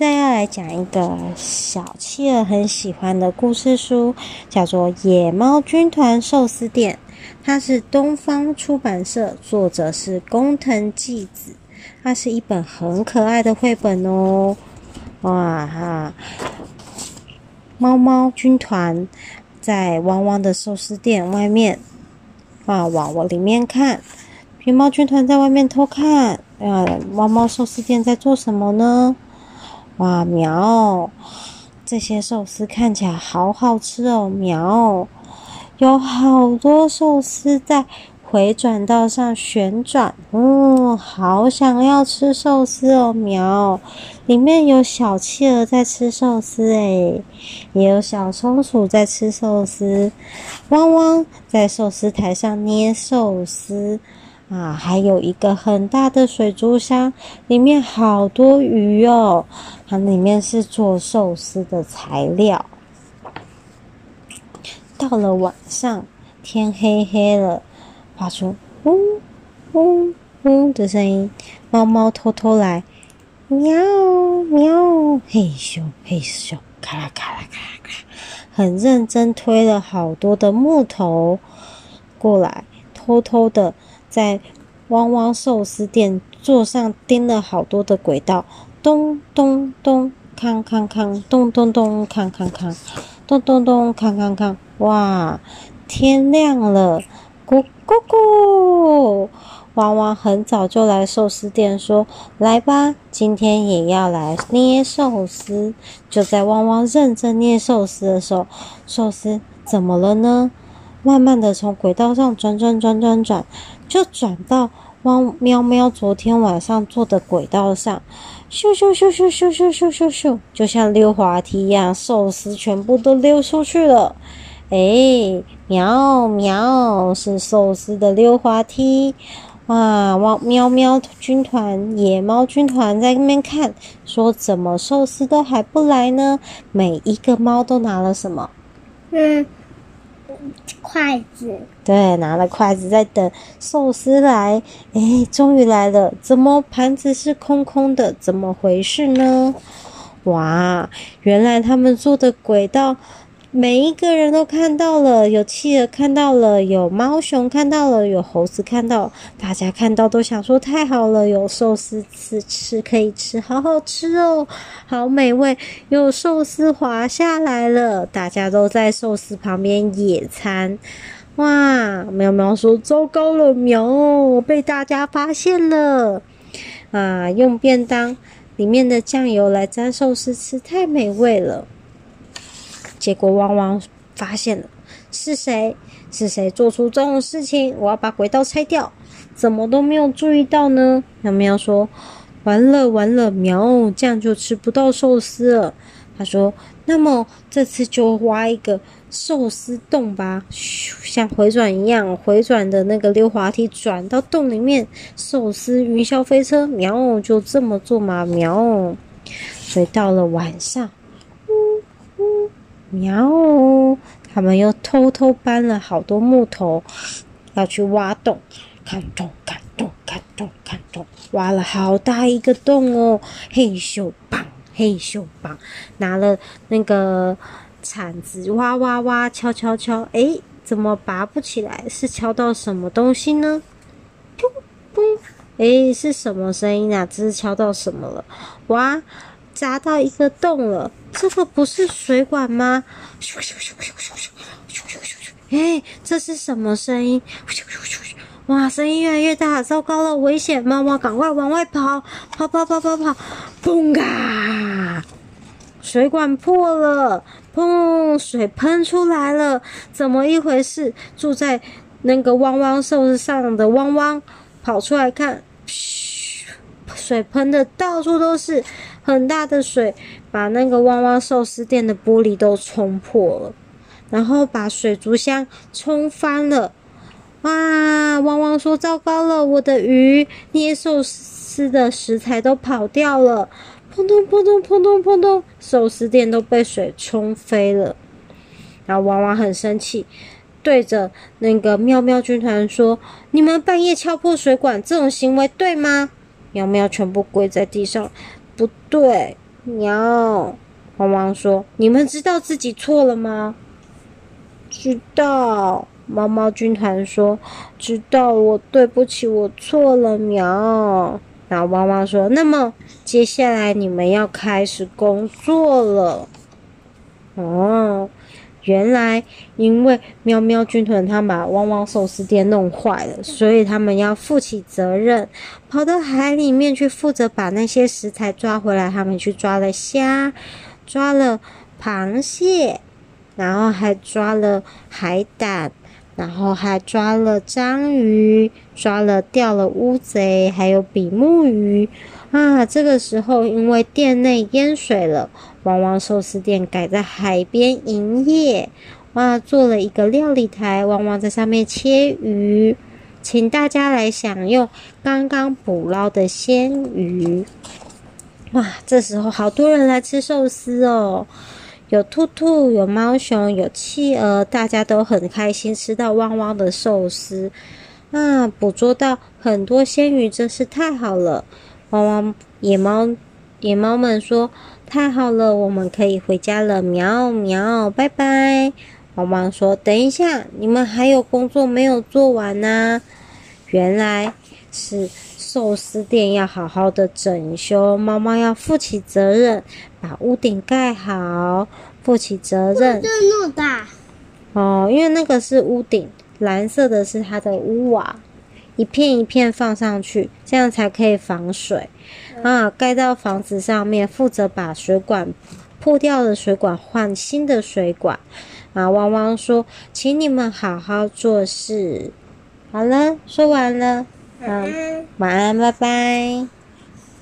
在要来讲一个小企鹅很喜欢的故事书，叫做《野猫军团寿司店》，它是东方出版社，作者是工藤纪子，它是一本很可爱的绘本哦。哇哈！猫猫军团在汪汪的寿司店外面，啊，往我里面看，熊猫军团在外面偷看，啊，猫猫寿司店在做什么呢？哇，苗！这些寿司看起来好好吃哦，苗！有好多寿司在回转道上旋转，嗯，好想要吃寿司哦，苗！里面有小企鹅在吃寿司，诶，也有小松鼠在吃寿司，汪汪在寿司台上捏寿司。啊，还有一个很大的水族箱，里面好多鱼哦。它里面是做寿司的材料。到了晚上，天黑黑了，发出嗡嗡嗡的声音。猫猫偷偷来，喵喵，嘿咻嘿咻，咔啦咔啦咔啦咔啦，很认真推了好多的木头过来，偷偷的。在汪汪寿司店座上钉了好多的轨道，咚咚咚，康康康，咚咚咚，康康康，咚咚咚，康康康。哇，天亮了，咕咕咕！汪汪很早就来寿司店，说：“来吧，今天也要来捏寿司。”就在汪汪认真捏寿司的时候，寿司怎么了呢？慢慢的从轨道上转转转转转。就转到汪喵喵昨天晚上坐的轨道上，咻咻咻咻咻咻咻咻咻，就像溜滑梯一样，寿司全部都溜出去了。哎，喵喵，是寿司的溜滑梯。哇，汪喵喵军团、野猫军团在那边看，说怎么寿司都还不来呢？每一个猫都拿了什么？嗯。筷子，对，拿了筷子在等寿司来。哎，终于来了！怎么盘子是空空的？怎么回事呢？哇，原来他们做的轨道。每一个人都看到了，有企鹅看到了，有猫熊看到了，有猴子看到，大家看到都想说太好了，有寿司吃吃可以吃，好好吃哦，好美味，有寿司滑下来了，大家都在寿司旁边野餐。哇，喵喵说糟糕了，喵，被大家发现了啊！用便当里面的酱油来沾寿司吃，太美味了。结果汪汪发现了，是谁？是谁做出这种事情？我要把轨道拆掉，怎么都没有注意到呢？喵喵说：“完了完了，喵，这样就吃不到寿司了。”他说：“那么这次就挖一个寿司洞吧，像回转一样，回转的那个溜滑梯转到洞里面，寿司云霄飞车，喵，就这么做嘛，喵。”所以到了晚上。喵！他们又偷偷搬了好多木头，要去挖洞。看洞，看洞，看洞，看洞，挖了好大一个洞哦！嘿咻棒，嘿咻棒，拿了那个铲子挖挖挖，敲敲敲，诶，怎么拔不起来？是敲到什么东西呢？砰砰！诶，是什么声音啊？这是敲到什么了？挖！砸到一个洞了，这个不是水管吗？咻咻咻咻咻咻咻咻咻咻！哎，这是什么声音？咻咻咻咻！哇，声音越来越大，糟糕了，危险！猫猫赶快往外跑，跑跑跑跑跑！砰嘎！水管破了，砰！水喷出来了，怎么一回事？住在那个汪汪寿司上的汪汪跑出来看，嘘，水喷的到处都是。很大的水把那个汪汪寿司店的玻璃都冲破了，然后把水族箱冲翻了。哇！汪汪说：“糟糕了，我的鱼捏寿司的食材都跑掉了！”砰咚砰咚砰咚砰咚，寿司店都被水冲飞了。然后汪汪很生气，对着那个喵喵军团说：“你们半夜敲破水管，这种行为对吗？”喵喵全部跪在地上。不对，喵。汪汪说：“你们知道自己错了吗？”知道。猫猫军团说：“知道，我对不起，我错了。”喵。然后汪汪说：“那么接下来你们要开始工作了。”哦，原来因为喵喵军团他们把汪汪寿司店弄坏了，所以他们要负起责任，跑到海里面去负责把那些食材抓回来。他们去抓了虾，抓了螃蟹，然后还抓了海胆。然后还抓了章鱼，抓了钓了乌贼，还有比目鱼啊！这个时候，因为店内淹水了，汪汪寿司店改在海边营业。哇，做了一个料理台，汪汪在上面切鱼，请大家来享用刚刚捕捞的鲜鱼。哇，这时候好多人来吃寿司哦。有兔兔，有猫熊，有企鹅，大家都很开心吃到汪汪的寿司啊！捕捉到很多鲜鱼，真是太好了。汪汪野猫野猫们说：“太好了，我们可以回家了。”喵喵，拜拜。汪汪说：“等一下，你们还有工作没有做完呢。”原来是。寿司店要好好的整修，猫猫要负起责任，把屋顶盖好，负起责任。那么大哦，因为那个是屋顶，蓝色的是它的屋瓦，一片一片放上去，这样才可以防水。啊，盖到房子上面，负责把水管破掉的水管换新的水管。啊，汪汪说，请你们好好做事。好了，说完了。嗯，晚安，拜拜。